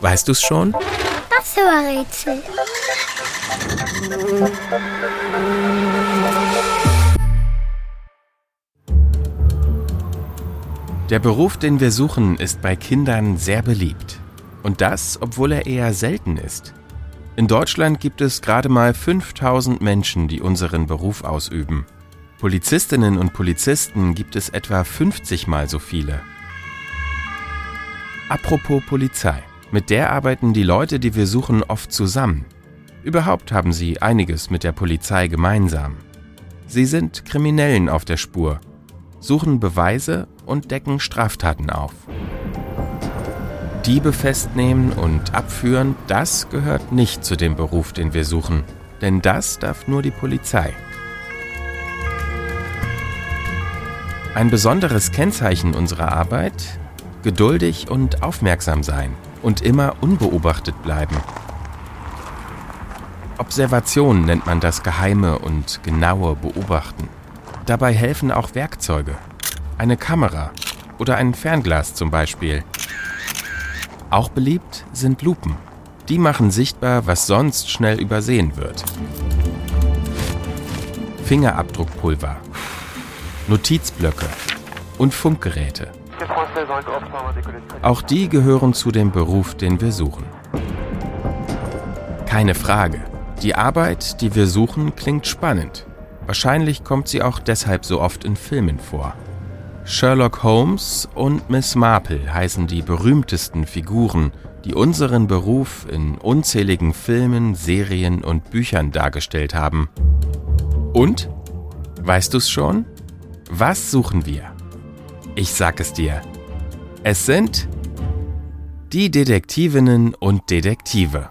Weißt du's schon? Das Rätsel. Der Beruf, den wir suchen, ist bei Kindern sehr beliebt. Und das, obwohl er eher selten ist. In Deutschland gibt es gerade mal 5000 Menschen, die unseren Beruf ausüben. Polizistinnen und Polizisten gibt es etwa 50 mal so viele. Apropos Polizei. Mit der arbeiten die Leute, die wir suchen, oft zusammen. Überhaupt haben sie einiges mit der Polizei gemeinsam. Sie sind Kriminellen auf der Spur, suchen Beweise und decken Straftaten auf. Diebe festnehmen und abführen, das gehört nicht zu dem Beruf, den wir suchen, denn das darf nur die Polizei. Ein besonderes Kennzeichen unserer Arbeit, geduldig und aufmerksam sein und immer unbeobachtet bleiben. Observation nennt man das geheime und genaue Beobachten. Dabei helfen auch Werkzeuge, eine Kamera oder ein Fernglas zum Beispiel. Auch beliebt sind Lupen. Die machen sichtbar, was sonst schnell übersehen wird. Fingerabdruckpulver, Notizblöcke und Funkgeräte. Auch die gehören zu dem Beruf, den wir suchen. Keine Frage. Die Arbeit, die wir suchen, klingt spannend. Wahrscheinlich kommt sie auch deshalb so oft in Filmen vor. Sherlock Holmes und Miss Marple heißen die berühmtesten Figuren, die unseren Beruf in unzähligen Filmen, Serien und Büchern dargestellt haben. Und? Weißt du's schon? Was suchen wir? Ich sag es dir. Es sind die Detektivinnen und Detektive.